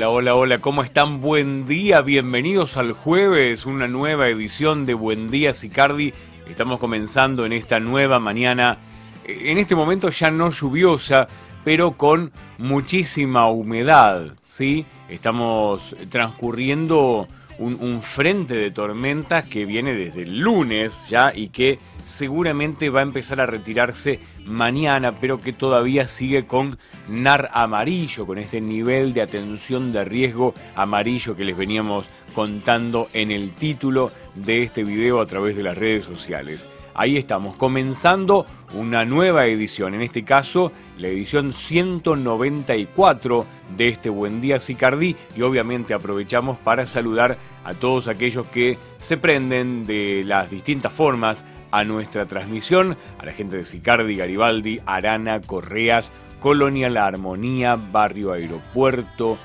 Hola, hola, hola, ¿cómo están? Buen día, bienvenidos al jueves, una nueva edición de Buen Día Sicardi. Estamos comenzando en esta nueva mañana, en este momento ya no lluviosa, pero con muchísima humedad, ¿sí? Estamos transcurriendo un, frente de tormentas que viene desde el lunes ya y que seguramente va a empezar a retirarse mañana, pero que todavía sigue con NAR amarillo, con este nivel de atención de riesgo amarillo que les veníamos contando en el título de este video a través de las redes sociales. Ahí estamos, comenzando una nueva edición, en este caso la edición 194 de este Buen Día Sicardí. Y obviamente aprovechamos para saludar a todos aquellos que se prenden de las distintas formas a nuestra transmisión, a la gente de Sicardi, Garibaldi, Arana, Correas, Colonia La Armonía, Barrio Aeropuerto,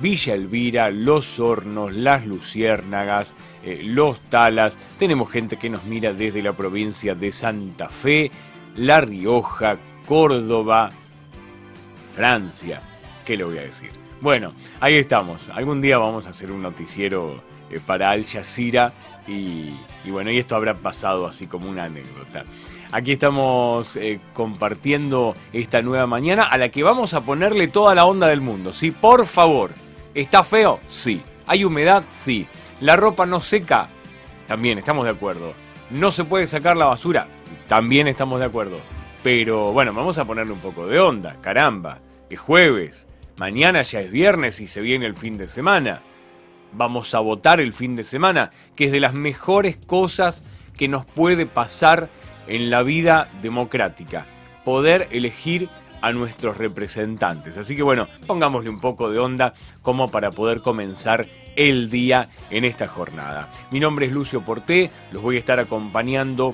Villa Elvira, Los Hornos, Las Luciérnagas, eh, Los Talas. Tenemos gente que nos mira desde la provincia de Santa Fe, La Rioja, Córdoba, Francia. ¿Qué le voy a decir? Bueno, ahí estamos. Algún día vamos a hacer un noticiero eh, para Al Jazeera y, bueno, y esto habrá pasado así como una anécdota. Aquí estamos eh, compartiendo esta nueva mañana a la que vamos a ponerle toda la onda del mundo. ¿sí? Por favor, ¿está feo? Sí. ¿Hay humedad? Sí. ¿La ropa no seca? También estamos de acuerdo. ¿No se puede sacar la basura? También estamos de acuerdo. Pero bueno, vamos a ponerle un poco de onda. Caramba, es jueves. Mañana ya es viernes y se viene el fin de semana. Vamos a votar el fin de semana, que es de las mejores cosas que nos puede pasar en la vida democrática, poder elegir a nuestros representantes. Así que bueno, pongámosle un poco de onda como para poder comenzar el día en esta jornada. Mi nombre es Lucio Porté, los voy a estar acompañando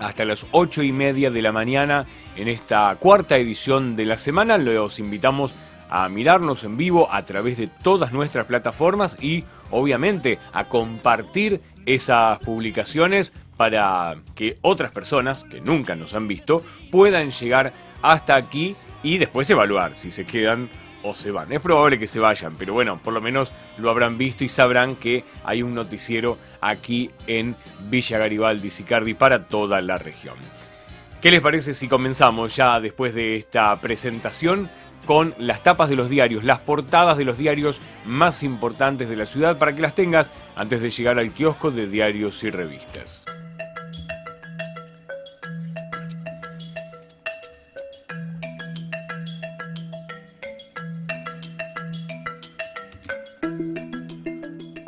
hasta las ocho y media de la mañana en esta cuarta edición de la semana. Los invitamos a mirarnos en vivo a través de todas nuestras plataformas y obviamente a compartir esas publicaciones para que otras personas que nunca nos han visto puedan llegar hasta aquí y después evaluar si se quedan o se van. Es probable que se vayan, pero bueno, por lo menos lo habrán visto y sabrán que hay un noticiero aquí en Villa Garibaldi, Sicardi, para toda la región. ¿Qué les parece si comenzamos ya después de esta presentación con las tapas de los diarios, las portadas de los diarios más importantes de la ciudad para que las tengas antes de llegar al kiosco de diarios y revistas?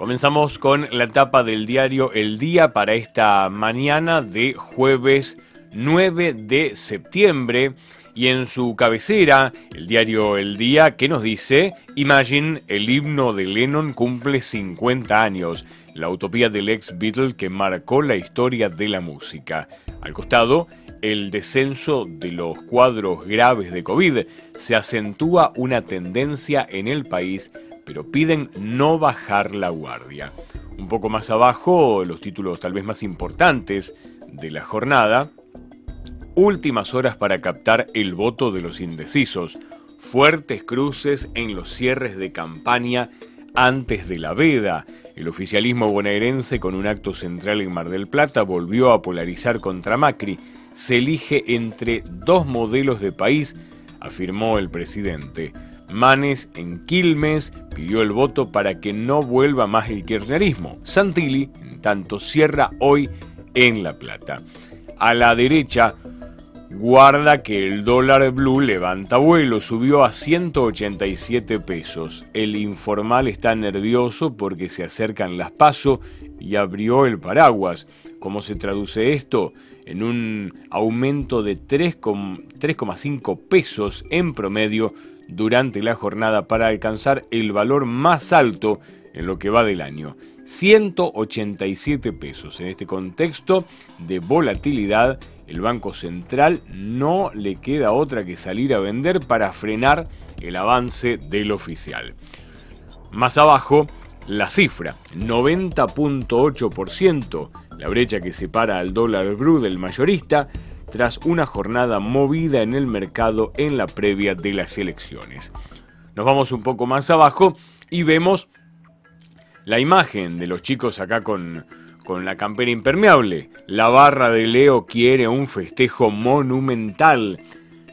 Comenzamos con la tapa del diario El Día para esta mañana de jueves 9 de septiembre y en su cabecera, el diario El Día, que nos dice, Imagine, el himno de Lennon cumple 50 años, la utopía del ex Beatle que marcó la historia de la música. Al costado, el descenso de los cuadros graves de COVID se acentúa una tendencia en el país pero piden no bajar la guardia. Un poco más abajo, los títulos tal vez más importantes de la jornada. Últimas horas para captar el voto de los indecisos. Fuertes cruces en los cierres de campaña antes de la veda. El oficialismo bonaerense, con un acto central en Mar del Plata, volvió a polarizar contra Macri. Se elige entre dos modelos de país, afirmó el presidente. Manes en Quilmes pidió el voto para que no vuelva más el kirchnerismo. Santilli, en tanto, cierra hoy en La Plata. A la derecha, guarda que el dólar blue levanta vuelo, subió a 187 pesos. El informal está nervioso porque se acercan las pasos y abrió el paraguas. ¿Cómo se traduce esto? En un aumento de 3,5 pesos en promedio durante la jornada para alcanzar el valor más alto en lo que va del año, 187 pesos. En este contexto de volatilidad, el Banco Central no le queda otra que salir a vender para frenar el avance del oficial. Más abajo, la cifra, 90.8%, la brecha que separa al dólar blue del mayorista, tras una jornada movida en el mercado en la previa de las elecciones. nos vamos un poco más abajo y vemos la imagen de los chicos acá con, con la campera impermeable. La barra de Leo quiere un festejo monumental.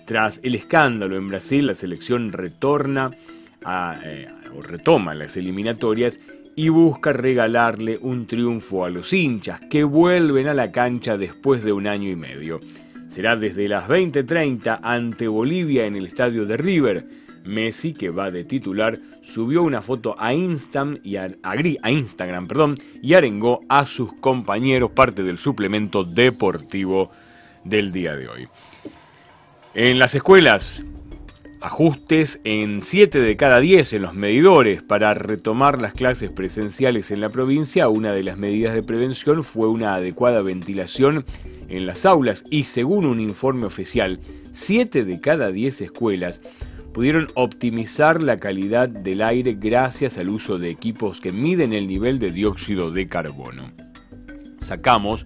Tras el escándalo en Brasil, la selección retorna eh, o retoma las eliminatorias y busca regalarle un triunfo a los hinchas que vuelven a la cancha después de un año y medio. Será desde las 20:30 ante Bolivia en el estadio de River. Messi, que va de titular, subió una foto a, Instagram y arengó a sus compañeros parte del suplemento deportivo del día de hoy. En las escuelas, ajustes en 7 de cada 10 en los medidores para retomar las clases presenciales en la provincia. Una de las medidas de prevención fue una adecuada ventilación en las aulas y según un informe oficial, 7 de cada 10 escuelas pudieron optimizar la calidad del aire gracias al uso de equipos que miden el nivel de dióxido de carbono. Sacamos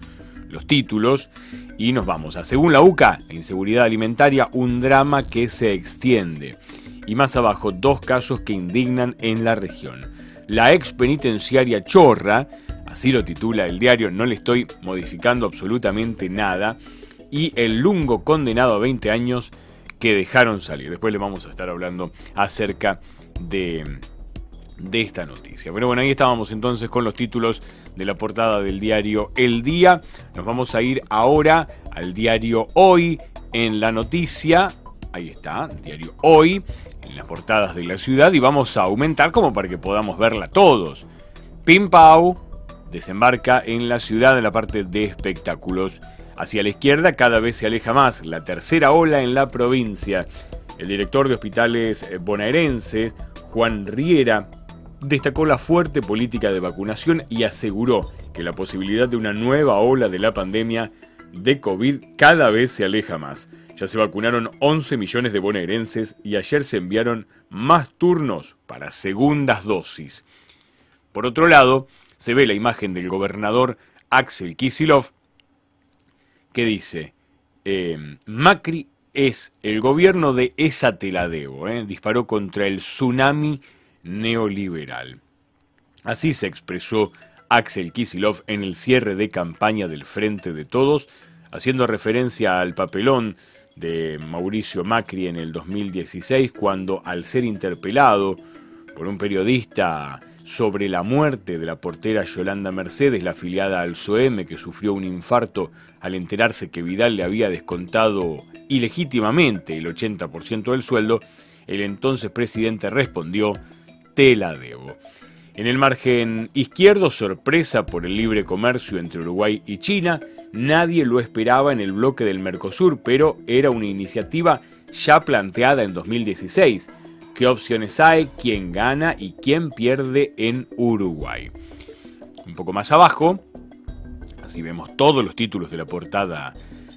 los títulos y nos vamos a, según la UCA, la inseguridad alimentaria, un drama que se extiende. Y más abajo, dos casos que indignan en la región. La ex penitenciaria Chorra, así lo titula el diario, no le estoy modificando absolutamente nada, y el lungo condenado a 20 años que dejaron salir. Después le vamos a estar hablando acerca de, de esta noticia. Pero bueno, ahí estábamos entonces con los títulos de la portada del diario El Día. Nos vamos a ir ahora al diario Hoy en la noticia. Ahí está, diario Hoy, en las portadas de la ciudad y vamos a aumentar como para que podamos verla todos. Pim Pau desembarca en la ciudad en la parte de espectáculos Hacia la izquierda cada vez se aleja más la tercera ola en la provincia. El director de hospitales bonaerense, Juan Riera, destacó la fuerte política de vacunación y aseguró que la posibilidad de una nueva ola de la pandemia de COVID cada vez se aleja más. Ya se vacunaron 11 millones de bonaerenses y ayer se enviaron más turnos para segundas dosis. Por otro lado, se ve la imagen del gobernador Axel Kisilov que dice, em, Macri es el gobierno de esa te la debo, ¿eh? disparó contra el tsunami neoliberal. Así se expresó Axel Kisilov en el cierre de campaña del Frente de Todos, haciendo referencia al papelón de Mauricio Macri en el 2016, cuando al ser interpelado por un periodista sobre la muerte de la portera Yolanda Mercedes, la afiliada al SOEM, que sufrió un infarto al enterarse que Vidal le había descontado ilegítimamente el 80% del sueldo, el entonces presidente respondió, te la debo. En el margen izquierdo, sorpresa por el libre comercio entre Uruguay y China, nadie lo esperaba en el bloque del Mercosur, pero era una iniciativa ya planteada en 2016 qué opciones hay, quién gana y quién pierde en Uruguay. Un poco más abajo, así vemos todos los títulos de la portada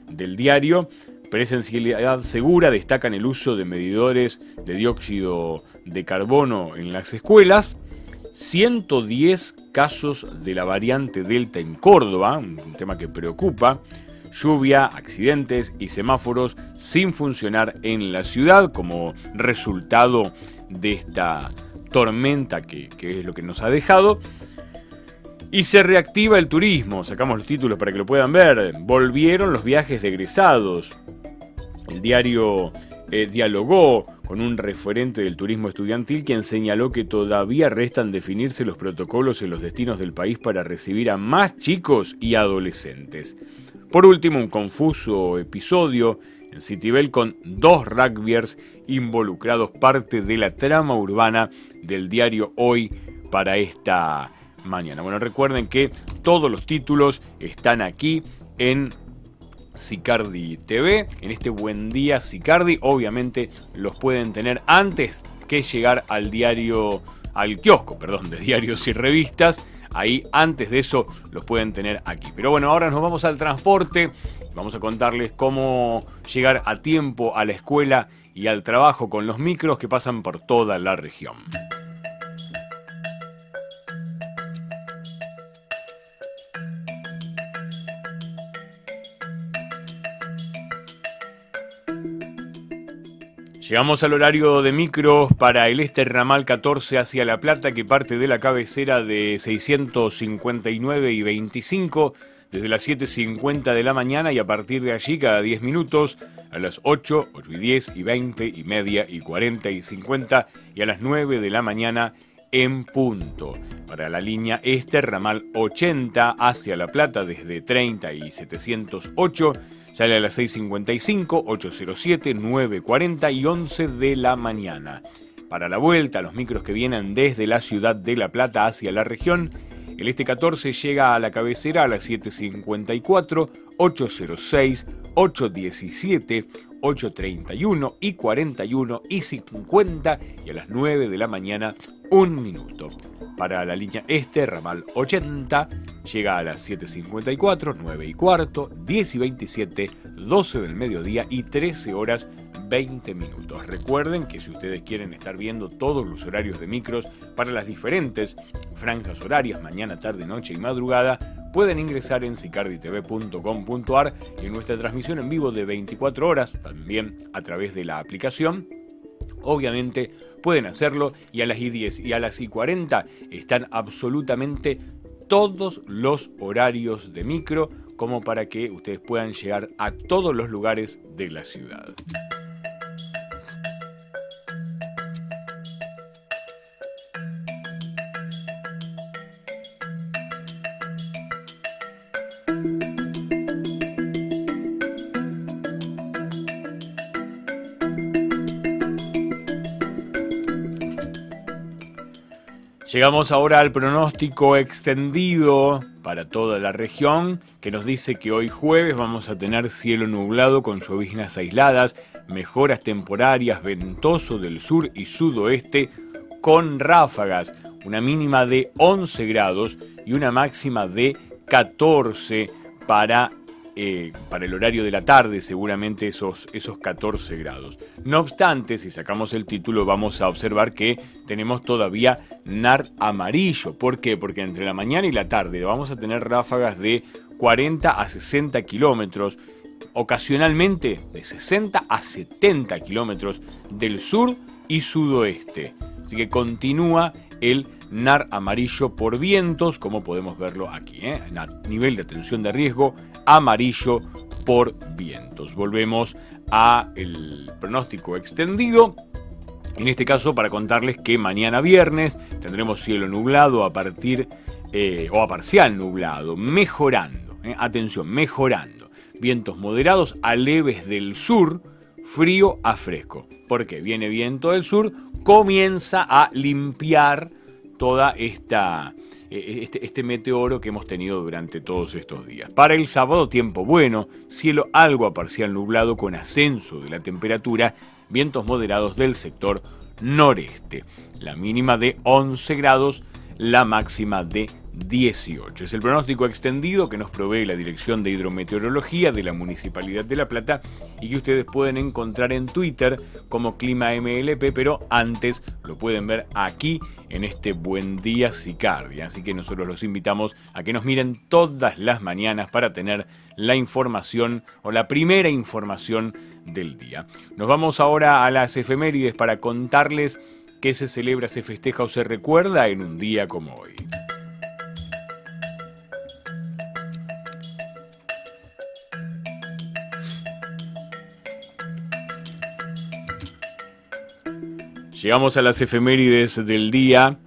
del diario. Presencialidad segura destacan el uso de medidores de dióxido de carbono en las escuelas. 110 casos de la variante Delta en Córdoba, un tema que preocupa lluvia, accidentes y semáforos sin funcionar en la ciudad como resultado de esta tormenta que, es lo que nos ha dejado. Y se reactiva el turismo, sacamos los títulos para que lo puedan ver. Volvieron los viajes de egresados. El diario eh, dialogó con un referente del turismo estudiantil quien señaló que todavía restan definirse los protocolos en los destinos del país para recibir a más chicos y adolescentes. Por último, un confuso episodio en Citibel con dos rugbyers involucrados, parte de la trama urbana del diario Hoy para esta mañana. Bueno, recuerden que todos los títulos están aquí en Sicardi TV, en este buen día Sicardi. Obviamente los pueden tener antes que llegar al diario, al kiosco, perdón, de diarios y revistas Ahí antes de eso los pueden tener aquí. Pero bueno, ahora nos vamos al transporte. Vamos a contarles cómo llegar a tiempo a la escuela y al trabajo con los micros que pasan por toda la región. Llegamos al horario de micro para el este ramal 14 hacia La Plata que parte de la cabecera de 659 y 25 desde las 7.50 de la mañana y a partir de allí cada 10 minutos a las 8, 8 y 10 y 20 y media y 40 y 50 y a las 9 de la mañana en punto. Para la línea este ramal 80 hacia La Plata desde 30 y 708 Sale a las 6.55, 8.07, 9.40 y 11 de la mañana. Para la vuelta, los micros que vienen desde la ciudad de La Plata hacia la región, el este 14 llega a la cabecera a las 7.54, 8.06, 8.17, 8.31 y 41 y 50 y a las 9 de la mañana un minuto. Para la línea este, ramal 80, llega a las 7.54, 9 y cuarto, 10 y 27, 12 del mediodía y 13 horas 20 minutos. Recuerden que si ustedes quieren estar viendo todos los horarios de micros para las diferentes franjas horarias, mañana, tarde, noche y madrugada, pueden ingresar en sicarditv.com.ar y en nuestra transmisión en vivo de 24 horas, también a través de la aplicación. Obviamente pueden hacerlo y a las I10 y a las I40 están absolutamente todos los horarios de micro como para que ustedes puedan llegar a todos los lugares de la ciudad. Llegamos ahora al pronóstico extendido para toda la región, que nos dice que hoy jueves vamos a tener cielo nublado con lloviznas aisladas, mejoras temporarias, ventoso del sur y sudoeste, con ráfagas, una mínima de 11 grados y una máxima de 14 para eh, para el horario de la tarde, seguramente esos, esos 14 grados. No obstante, si sacamos el título, vamos a observar que tenemos todavía NAR amarillo. ¿Por qué? Porque entre la mañana y la tarde vamos a tener ráfagas de 40 a 60 kilómetros, ocasionalmente de 60 a 70 kilómetros del sur y sudoeste. Así que continúa el NAR amarillo por vientos, como podemos verlo aquí. ¿eh? Nivel de atención de riesgo amarillo por vientos. Volvemos a el pronóstico extendido. En este caso, para contarles que mañana viernes tendremos cielo nublado a partir eh, o a parcial nublado, mejorando. ¿eh? Atención, mejorando. Vientos moderados a leves del sur, frío a fresco. Porque viene viento del sur, comienza a limpiar toda esta eh, este, este, meteoro que hemos tenido durante todos estos días. Para el sábado, tiempo bueno, cielo algo a parcial nublado con ascenso de la temperatura, vientos moderados del sector noreste. La mínima de 11 grados, la máxima de 18. Es el pronóstico extendido que nos provee la Dirección de Hidrometeorología de la Municipalidad de La Plata y que ustedes pueden encontrar en Twitter como Clima MLP, pero antes lo pueden ver aquí en este Buen Día Sicardia. Así que nosotros los invitamos a que nos miren todas las mañanas para tener la información o la primera información del día. Nos vamos ahora a las efemérides para contarles qué se celebra, se festeja o se recuerda en un día como hoy. Llegamos a las efemérides del día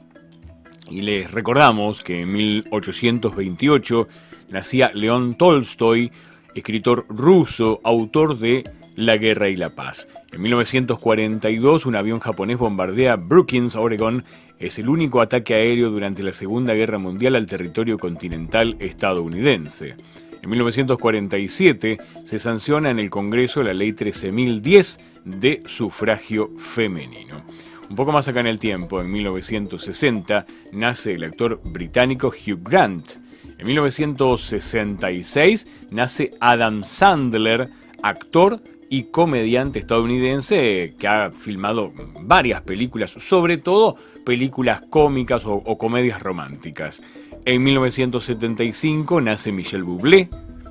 y les recordamos que en 1828 nacía León Tolstoy, escritor ruso, autor de La Guerra y la Paz. En 1942 un avión japonés bombardea Brookings, Oregon. Es el único ataque aéreo durante la Segunda Guerra Mundial al territorio continental estadounidense. En 1947 se sanciona en el Congreso la Ley 13.010 de sufragio femenino. Un poco más acá en el tiempo, en 1960, nace el actor británico Hugh Grant. En 1966 nace Adam Sandler, actor y comediante estadounidense que ha filmado varias películas, sobre todo películas cómicas o, comedias románticas. En 1975 nace Michel Bublé,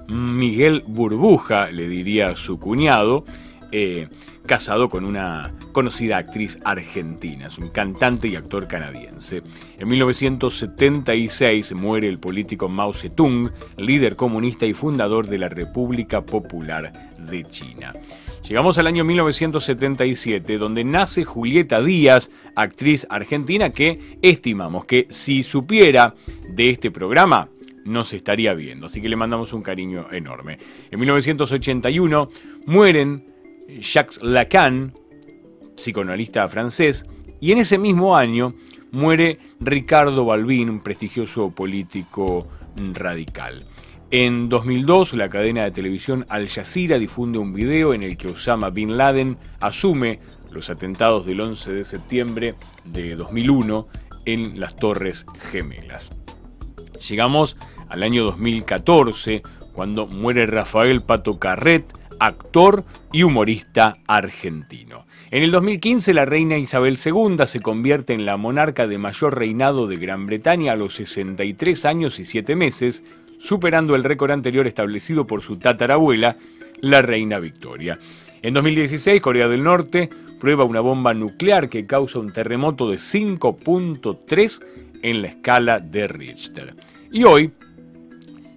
Miguel Burbuja, le diría su cuñado, eh, casado con una conocida actriz argentina, es un cantante y actor canadiense. En 1976 muere el político Mao Zedong, líder comunista y fundador de la República Popular de China. Llegamos al año 1977, donde nace Julieta Díaz, actriz argentina que estimamos que si supiera de este programa, nos estaría viendo. Así que le mandamos un cariño enorme. En 1981 mueren Jacques Lacan, psicoanalista francés, y en ese mismo año muere Ricardo Balbín, un prestigioso político radical. En 2002, la cadena de televisión Al Jazeera difunde un video en el que Osama Bin Laden asume los atentados del 11 de septiembre de 2001 en las Torres Gemelas. Llegamos al año 2014, cuando muere Rafael Pato Carret, actor y humorista argentino. En el 2015 la reina Isabel II se convierte en la monarca de mayor reinado de Gran Bretaña a los 63 años y 7 meses, superando el récord anterior establecido por su tatarabuela, la reina Victoria. En 2016 Corea del Norte prueba una bomba nuclear que causa un terremoto de 5.3 en la escala de Richter. Y hoy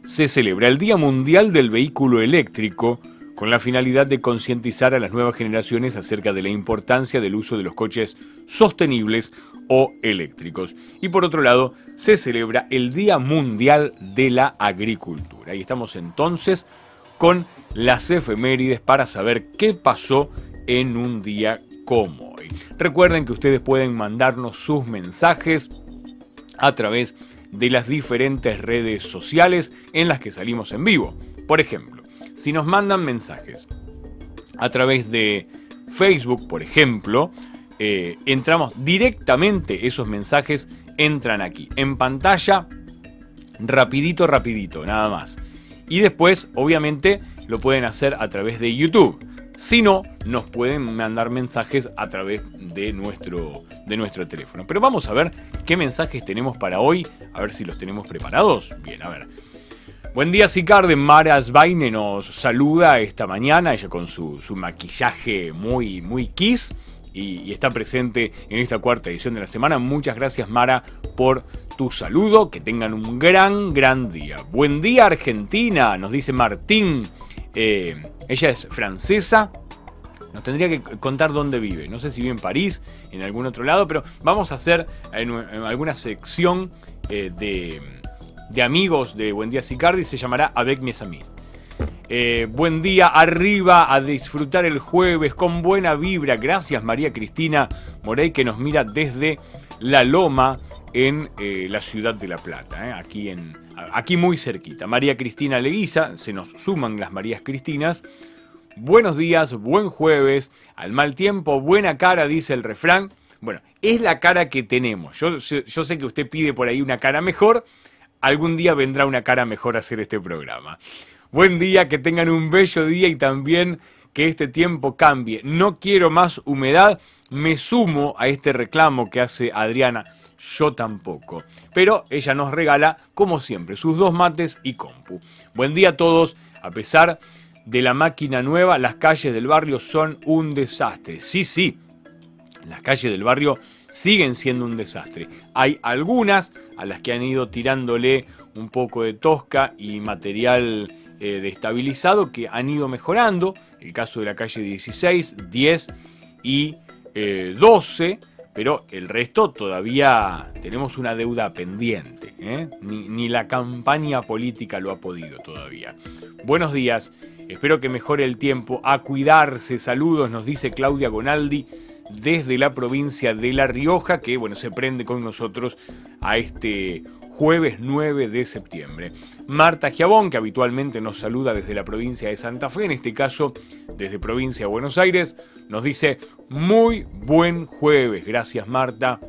se celebra el Día Mundial del Vehículo Eléctrico, con la finalidad de concientizar a las nuevas generaciones acerca de la importancia del uso de los coches sostenibles o eléctricos. Y por otro lado, se celebra el Día Mundial de la Agricultura. Y estamos entonces con las efemérides para saber qué pasó en un día como hoy. Recuerden que ustedes pueden mandarnos sus mensajes a través de las diferentes redes sociales en las que salimos en vivo. Por ejemplo, si nos mandan mensajes a través de Facebook, por ejemplo, eh, entramos directamente, esos mensajes entran aquí, en pantalla, rapidito, rapidito, nada más. Y después, obviamente, lo pueden hacer a través de YouTube. Si no, nos pueden mandar mensajes a través de nuestro, de nuestro teléfono. Pero vamos a ver qué mensajes tenemos para hoy, a ver si los tenemos preparados. Bien, a ver. Buen día, Sicarde. Mara Svaine nos saluda esta mañana, ella con su, maquillaje muy, muy kiss. Y, está presente en esta cuarta edición de la semana. Muchas gracias Mara por tu saludo, que tengan un gran, gran día. Buen día Argentina, nos dice Martín. Eh, ella es francesa, nos tendría que contar dónde vive. No sé si vive en París, en algún otro lado, pero vamos a hacer alguna sección eh, de de amigos de Buen Día Sicardi se llamará Avec mes amis. Eh, buen día, arriba a disfrutar el jueves con buena vibra. Gracias María Cristina Morey que nos mira desde La Loma en eh, la ciudad de La Plata, eh, aquí, en, aquí muy cerquita. María Cristina Leguiza, se nos suman las Marías Cristinas. Buenos días, buen jueves, al mal tiempo, buena cara, dice el refrán. Bueno, es la cara que tenemos. Yo, yo sé que usted pide por ahí una cara mejor, algún día vendrá una cara mejor a hacer este programa. Buen día, que tengan un bello día y también que este tiempo cambie. No quiero más humedad, me sumo a este reclamo que hace Adriana. Yo tampoco. Pero ella nos regala, como siempre, sus dos mates y compu. Buen día a todos. A pesar de la máquina nueva, las calles del barrio son un desastre. Sí, sí. Las calles del barrio siguen siendo un desastre. Hay algunas a las que han ido tirándole un poco de tosca y material eh, destabilizado que han ido mejorando. El caso de la calle 16, 10 y 12, eh, pero el resto todavía tenemos una deuda pendiente. ¿eh? Ni, ni la campaña política lo ha podido todavía. Buenos días, espero que mejore el tiempo. A cuidarse, saludos, nos dice Claudia Gonaldi desde la provincia de La Rioja, que bueno, se prende con nosotros a este jueves 9 de septiembre. Marta Giabón, que habitualmente nos saluda desde la provincia de Santa Fe, en este caso desde provincia de Buenos Aires, nos dice muy buen jueves. Gracias Marta.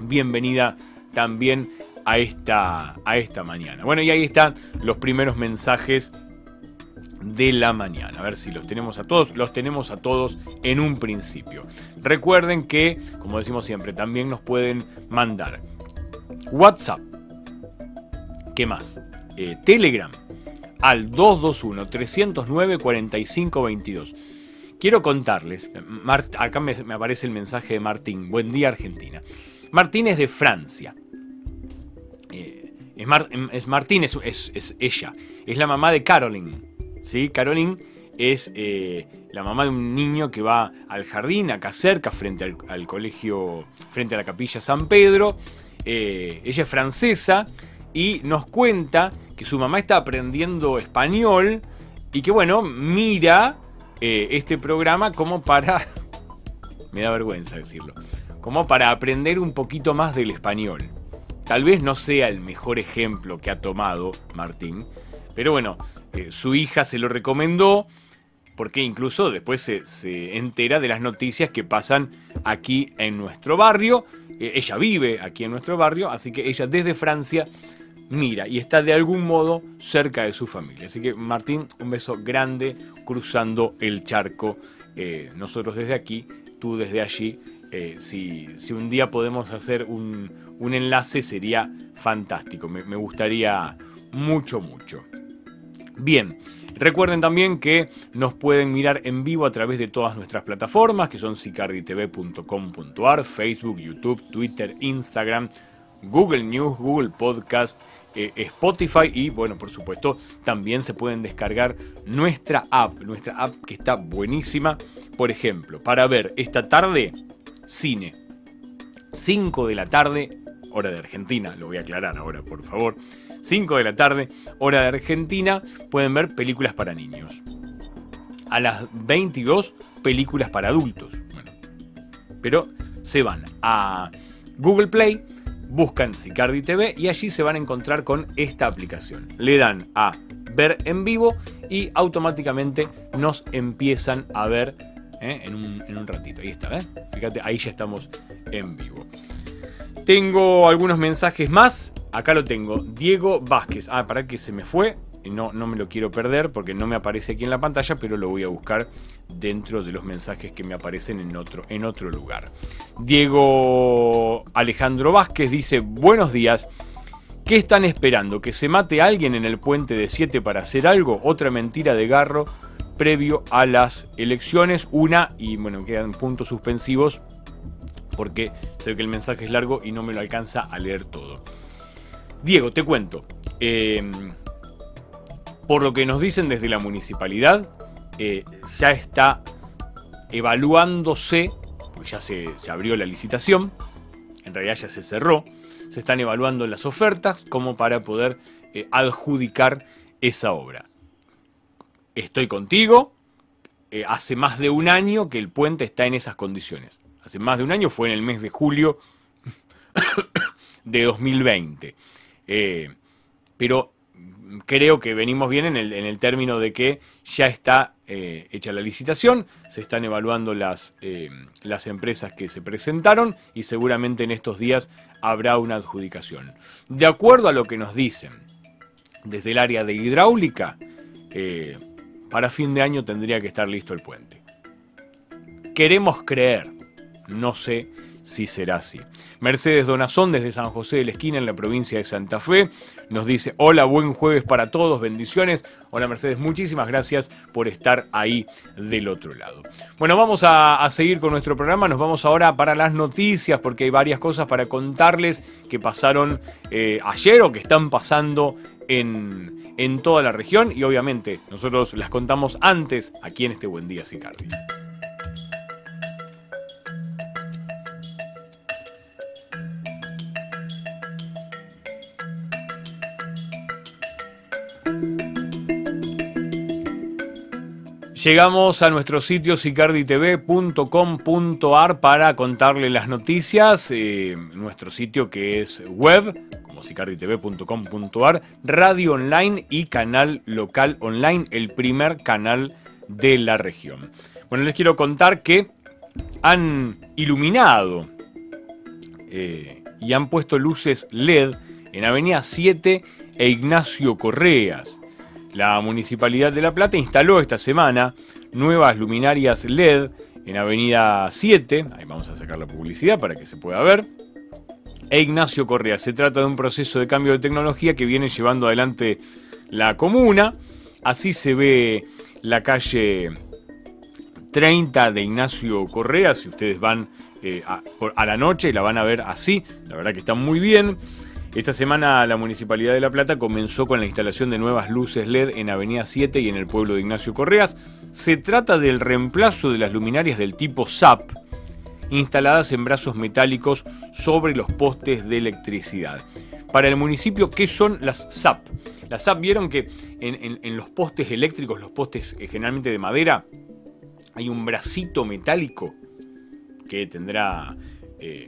Bienvenida también a esta, a esta mañana. Bueno, y ahí están los primeros mensajes de la mañana. A ver si los tenemos a todos. Los tenemos a todos en un principio. Recuerden que, como decimos siempre, también nos pueden mandar WhatsApp. ¿Qué más? Eh, Telegram al 221-309-4522. quiero contarles, acá me, aparece el mensaje de Martín, buen día Argentina. Martín es de Francia. Eh, es, Martín, es, ella, es la mamá de Caroline. ¿Sí? Caroline es eh, la mamá de un niño que va al jardín, acá cerca, frente al, colegio, frente a la capilla San Pedro. Eh, ella es francesa y nos cuenta que su mamá está aprendiendo español y que bueno, mira eh, este programa como para... me da vergüenza decirlo. Como para aprender un poquito más del español. Tal vez no sea el mejor ejemplo que ha tomado Martín, pero bueno, su hija se lo recomendó porque incluso después se, entera de las noticias que pasan aquí en nuestro barrio. Eh, ella vive aquí en nuestro barrio, así que ella desde Francia mira y está de algún modo cerca de su familia. Así que Martín, un beso grande cruzando el charco. Eh, nosotros desde aquí, tú desde allí. Eh, si, un día podemos hacer un, enlace sería fantástico. me gustaría mucho, mucho. Bien. Recuerden también que nos pueden mirar en vivo a través de todas nuestras plataformas, que son sicarditv.com.ar, Facebook, YouTube, Twitter, Instagram, Google News, Google Podcast, eh, Spotify y bueno, por supuesto, también se pueden descargar nuestra app, nuestra app que está buenísima, por ejemplo, para ver esta tarde cine. 5 de la tarde, hora de Argentina, lo voy a aclarar ahora, por favor. 5 de la tarde, hora de Argentina, pueden ver películas para niños. A las 22, películas para adultos. Bueno, pero se van a Google Play, buscan Sicardi TV y allí se van a encontrar con esta aplicación. Le dan a ver en vivo y automáticamente nos empiezan a ver ¿eh? en, un, ratito. Ahí está, ¿eh? Fíjate, ahí ya estamos en vivo. Tengo algunos mensajes más. Acá lo tengo. Diego Vázquez. Ah, para que se me fue. No, no me lo quiero perder porque no me aparece aquí en la pantalla, pero lo voy a buscar dentro de los mensajes que me aparecen en otro, en otro lugar. Diego Alejandro Vázquez dice, buenos días. ¿Qué están esperando? ¿Que se mate alguien en el puente de 7 para hacer algo? Otra mentira de Garro previo a las elecciones. Una, y bueno, quedan puntos suspensivos porque sé que el mensaje es largo y no me lo alcanza a leer todo. Diego, te cuento. Em, por lo que nos dicen desde la municipalidad, eh, ya está evaluándose, porque ya se, abrió la licitación, en realidad ya se cerró, se están evaluando las ofertas como para poder eh, adjudicar esa obra. Estoy contigo, eh, hace más de un año que el puente está en esas condiciones hace más de un año, fue en el mes de julio de 2020. Eh, pero creo que venimos bien en el, término de que ya está eh, hecha la licitación, se están evaluando las, eh, las empresas que se presentaron y seguramente en estos días habrá una adjudicación. De acuerdo a lo que nos dicen desde el área de hidráulica, para fin de año tendría que estar listo el puente. Queremos creer no sé si será así. Mercedes Donazón desde San José de la Esquina en la provincia de Santa Fe nos dice, hola, buen jueves para todos, bendiciones. Hola Mercedes, muchísimas gracias por estar ahí del otro lado. Bueno, vamos a, seguir con nuestro programa, nos vamos ahora para las noticias porque hay varias cosas para contarles que pasaron eh, ayer o que están pasando en, en toda la región y obviamente nosotros las contamos antes aquí en este Buen Día Sicardi. Llegamos a nuestro sitio sicarditv.com.ar para contarle las noticias. Eh, nuestro sitio que es web, como sicarditv.com.ar, radio online y canal local online, el primer canal de la región. Bueno, les quiero contar que han iluminado eh, y han puesto luces LED en Avenida 7 e Ignacio Correas. La Municipalidad de La Plata instaló esta semana nuevas luminarias LED en Avenida 7, ahí vamos a sacar la publicidad para que se pueda ver, e Ignacio Correa. Se trata de un proceso de cambio de tecnología que viene llevando adelante la comuna. Así se ve la calle 30 de Ignacio Correa, si ustedes van eh, a, a, la noche la van a ver así, la verdad que está muy bien. Esta semana la Municipalidad de La Plata comenzó con la instalación de nuevas luces LED en Avenida 7 y en el pueblo de Ignacio Correas. Se trata del reemplazo de las luminarias del tipo SAP, instaladas en brazos metálicos sobre los postes de electricidad. Para el municipio, ¿qué son las SAP? Las SAP vieron que en, los postes eléctricos, los postes eh, generalmente de madera, hay un bracito metálico que tendrá, eh,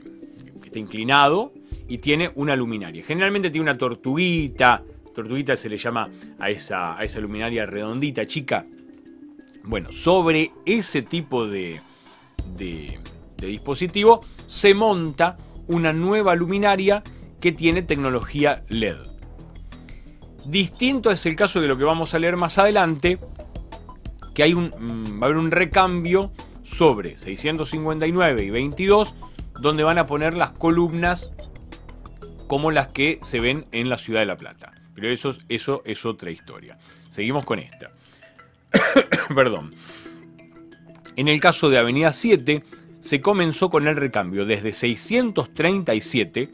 está inclinado y tiene una luminaria. Generalmente tiene una tortuguita, tortuguita se le llama a esa, a esa luminaria redondita, chica. Bueno, sobre ese tipo de, de, dispositivo se monta una nueva luminaria que tiene tecnología LED. Distinto es el caso de lo que vamos a leer más adelante, que hay un, mm, va a haber un recambio sobre 659 y 22, donde van a poner las columnas como las que se ven en la ciudad de La Plata. Pero eso, es otra historia. Seguimos con esta. Perdón. En el caso de Avenida 7, se comenzó con el recambio desde 637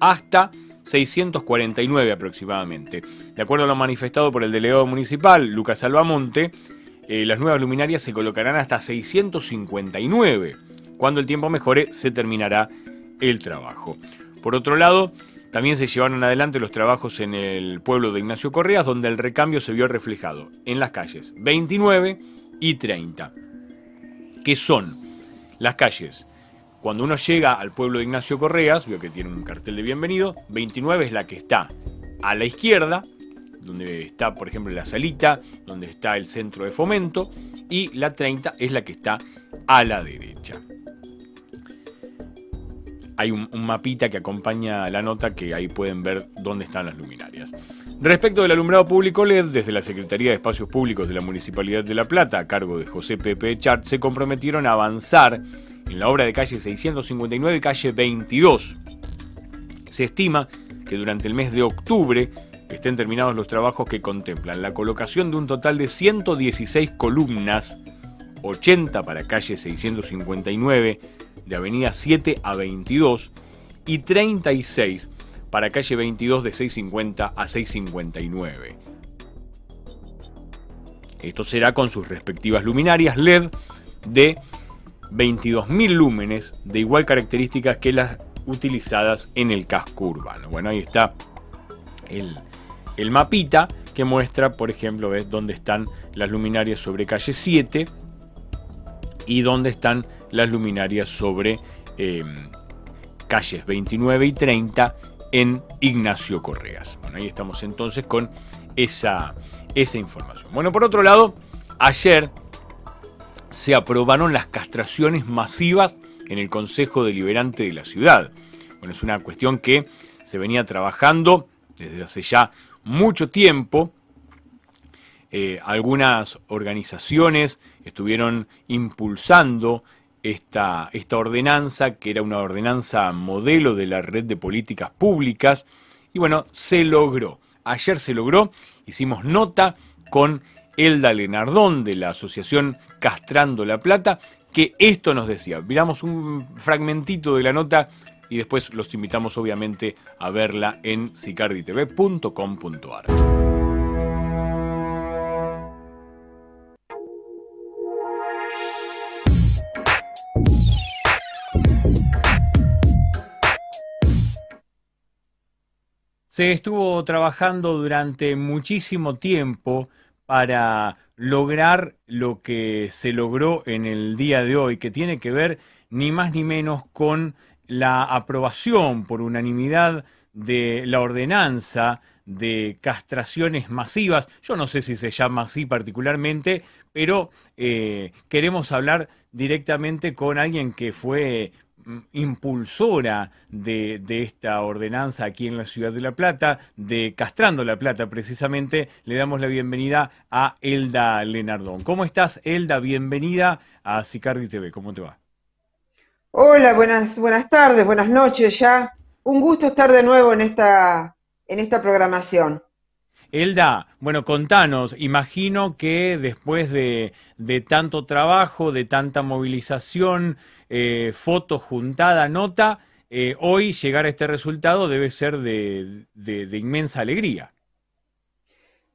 hasta 649 aproximadamente. De acuerdo a lo manifestado por el delegado municipal, Lucas Albamonte, eh, las nuevas luminarias se colocarán hasta 659. Cuando el tiempo mejore, se terminará el trabajo. Por otro lado, también se llevaron adelante los trabajos en el pueblo de Ignacio Correas, donde el recambio se vio reflejado en las calles 29 y 30, que son las calles. Cuando uno llega al pueblo de Ignacio Correas, veo que tiene un cartel de bienvenido, 29 es la que está a la izquierda, donde está, por ejemplo, la salita, donde está el centro de fomento, y la 30 es la que está a la derecha hay un, mapita que acompaña la nota que ahí pueden ver dónde están las luminarias. Respecto del alumbrado público LED, desde la Secretaría de Espacios Públicos de la Municipalidad de La Plata, a cargo de José Pepe Chart, se comprometieron a avanzar en la obra de calle 659 y calle 22. Se estima que durante el mes de octubre estén terminados los trabajos que contemplan la colocación de un total de 116 columnas, 80 para calle 659, de Avenida 7 a 22 y 36 para calle 22 de 650 a 659. Esto será con sus respectivas luminarias LED de 22.000 lúmenes de igual características que las utilizadas en el casco urbano. Bueno, ahí está el, el mapita que muestra, por ejemplo, ves dónde están las luminarias sobre calle 7 y dónde están las luminarias sobre em, calles 29 y 30 en Ignacio Correas. Bueno, ahí estamos entonces con esa, esa información. Bueno, por otro lado, ayer se aprobaron las castraciones masivas en el Consejo Deliberante de la ciudad. Bueno, es una cuestión que se venía trabajando desde hace ya mucho tiempo. Eh, algunas organizaciones estuvieron impulsando esta, esta ordenanza, que era una ordenanza modelo de la red de políticas públicas, y bueno, se logró. Ayer se logró, hicimos nota con Elda Lenardón de la Asociación Castrando la Plata, que esto nos decía. Miramos un fragmentito de la nota y después los invitamos obviamente a verla en sicarditv.com.ar. Se estuvo trabajando durante muchísimo tiempo para lograr lo que se logró en el día de hoy, que tiene que ver ni más ni menos con la aprobación por unanimidad de la ordenanza de castraciones masivas. Yo no sé si se llama así particularmente, pero eh, queremos hablar directamente con alguien que fue impulsora de, esta ordenanza aquí en la ciudad de La Plata, de Castrando La Plata precisamente, le damos la bienvenida a Elda Lenardón. ¿Cómo estás, Elda? Bienvenida a Sicardi TV. ¿Cómo te va? Hola, buenas, buenas tardes, buenas noches ya. Un gusto estar de nuevo en esta, en esta programación. Elda, bueno, contanos, imagino que después de, tanto trabajo, de tanta movilización, eh, foto juntada, nota, eh, hoy llegar a este resultado debe ser de, de inmensa alegría.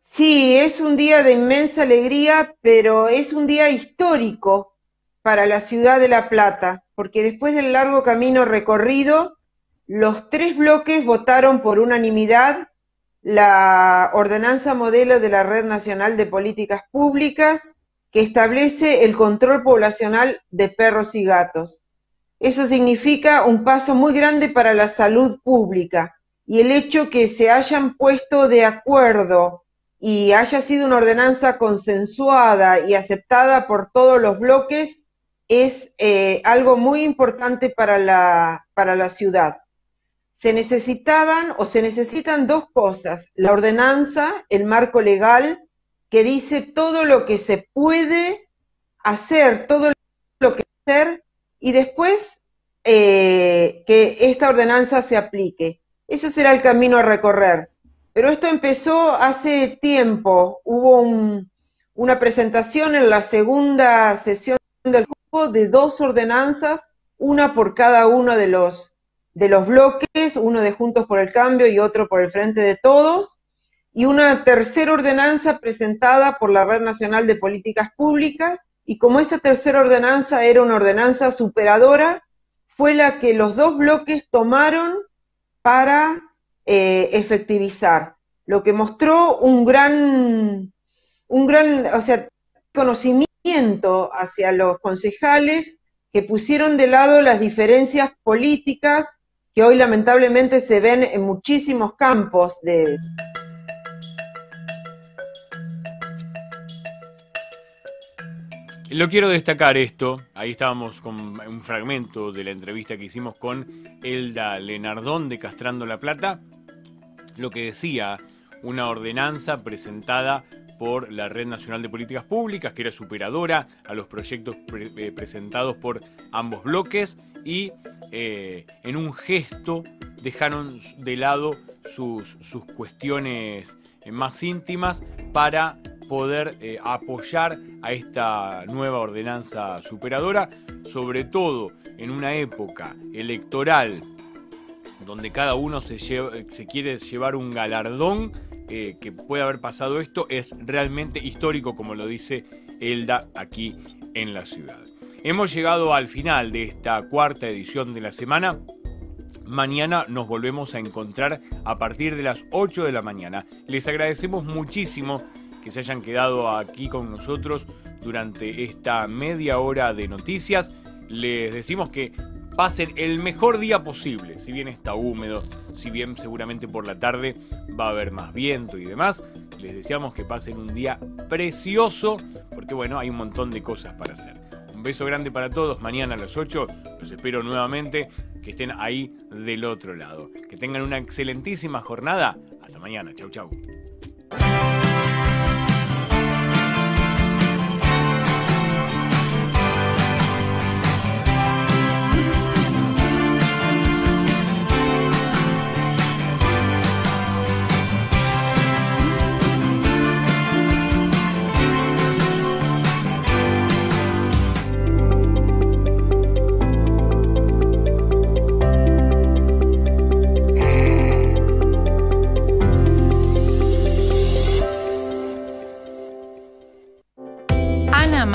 Sí, es un día de inmensa alegría, pero es un día histórico para la ciudad de La Plata, porque después del largo camino recorrido, los tres bloques votaron por unanimidad la ordenanza modelo de la Red Nacional de Políticas Públicas que establece el control poblacional de perros y gatos. Eso significa un paso muy grande para la salud pública y el hecho que se hayan puesto de acuerdo y haya sido una ordenanza consensuada y aceptada por todos los bloques es eh, algo muy importante para la, para la ciudad. Se necesitaban o se necesitan dos cosas, la ordenanza, el marco legal, que dice todo lo que se puede hacer, todo lo que hacer, y después eh, que esta ordenanza se aplique. Eso será el camino a recorrer. Pero esto empezó hace tiempo. Hubo una presentación en la segunda sesión del grupo de dos ordenanzas, una por cada uno de los, de los bloques, uno de Juntos por el Cambio y otro por el Frente de Todos, y una tercera ordenanza presentada por la Red Nacional de Políticas Públicas, y como esa tercera ordenanza era una ordenanza superadora, fue la que los dos bloques tomaron para eh, efectivizar, lo que mostró un gran, un gran, o sea, conocimiento hacia los concejales que pusieron de lado las diferencias políticas que hoy lamentablemente se ven en muchísimos campos de, Lo quiero destacar esto, ahí estábamos con un fragmento de la entrevista que hicimos con Elda Lenardón de Castrando la Plata, lo que decía una ordenanza presentada por la Red Nacional de Políticas Públicas, que era superadora a los proyectos eh, presentados por ambos bloques y eh, en un gesto dejaron de lado sus, sus cuestiones más íntimas para poder eh, apoyar a esta nueva ordenanza superadora, sobre todo en una época electoral donde cada uno se, quiere llevar un galardón eh, que puede haber pasado esto, es realmente histórico, como lo dice Elda aquí en la ciudad. Hemos llegado al final de esta cuarta edición de la semana. Mañana nos volvemos a encontrar a partir de las 8 de la mañana. Les agradecemos muchísimo que se hayan quedado aquí con nosotros durante esta media hora de noticias. Les decimos que pasen el mejor día posible, si bien está húmedo, si bien seguramente por la tarde va a haber más viento y demás. Les deseamos que pasen un día precioso, porque bueno, hay un montón de cosas para hacer. Un beso grande para todos, mañana a las 8 los espero nuevamente, que estén ahí del otro lado. Que tengan una excelentísima jornada. Hasta mañana, chau chau.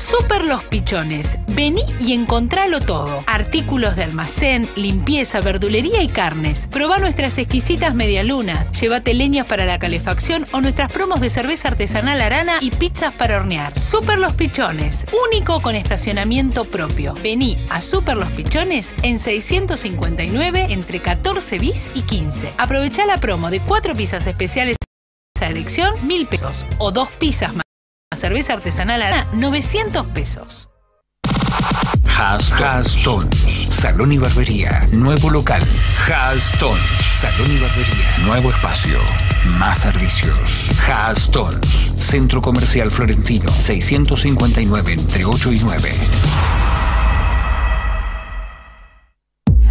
Super Los Pichones. Vení y encontralo todo. Artículos de almacén, limpieza, verdulería y carnes. Probá nuestras exquisitas medialunas. Llévate leñas para la calefacción o nuestras promos de cerveza artesanal arana y pizzas para hornear. Super Los Pichones. Único con estacionamiento propio. Vení a Super Los Pichones en 659 entre 14 bis y 15. Aprovechá la promo de cuatro pizzas especiales a elección, mil pesos. O dos pizzas más cerveza artesanal a 900 pesos. Hastones, Salón y Barbería, nuevo local. Hastones, Salón y Barbería, nuevo espacio, más servicios. Hastones, Centro Comercial Florentino, 659 entre 8 y 9.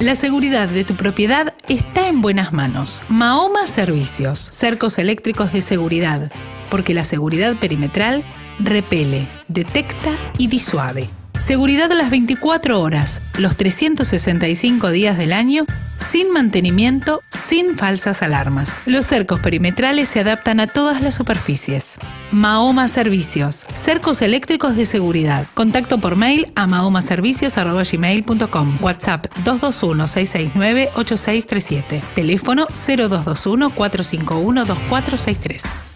La seguridad de tu propiedad está en buenas manos. Mahoma Servicios, cercos eléctricos de seguridad, porque la seguridad perimetral repele, detecta y disuade. Seguridad a las 24 horas, los 365 días del año, sin mantenimiento, sin falsas alarmas. Los cercos perimetrales se adaptan a todas las superficies. Mahoma Servicios, cercos eléctricos de seguridad. Contacto por mail a mahomaservicios.gmail.com. WhatsApp 221-669-8637. Teléfono 0221-451-2463.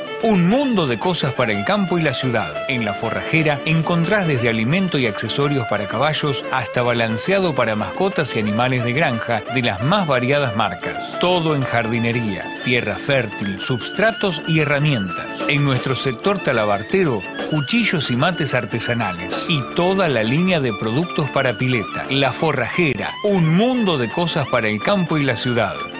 un mundo de cosas para el campo y la ciudad. En la forrajera encontrás desde alimento y accesorios para caballos hasta balanceado para mascotas y animales de granja de las más variadas marcas. Todo en jardinería, tierra fértil, substratos y herramientas. En nuestro sector talabartero, cuchillos y mates artesanales. Y toda la línea de productos para pileta. La forrajera, un mundo de cosas para el campo y la ciudad.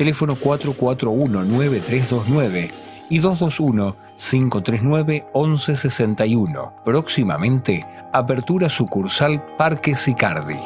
Teléfono 441 9329 y 221-539-1161. Próximamente, apertura sucursal Parque Sicardi.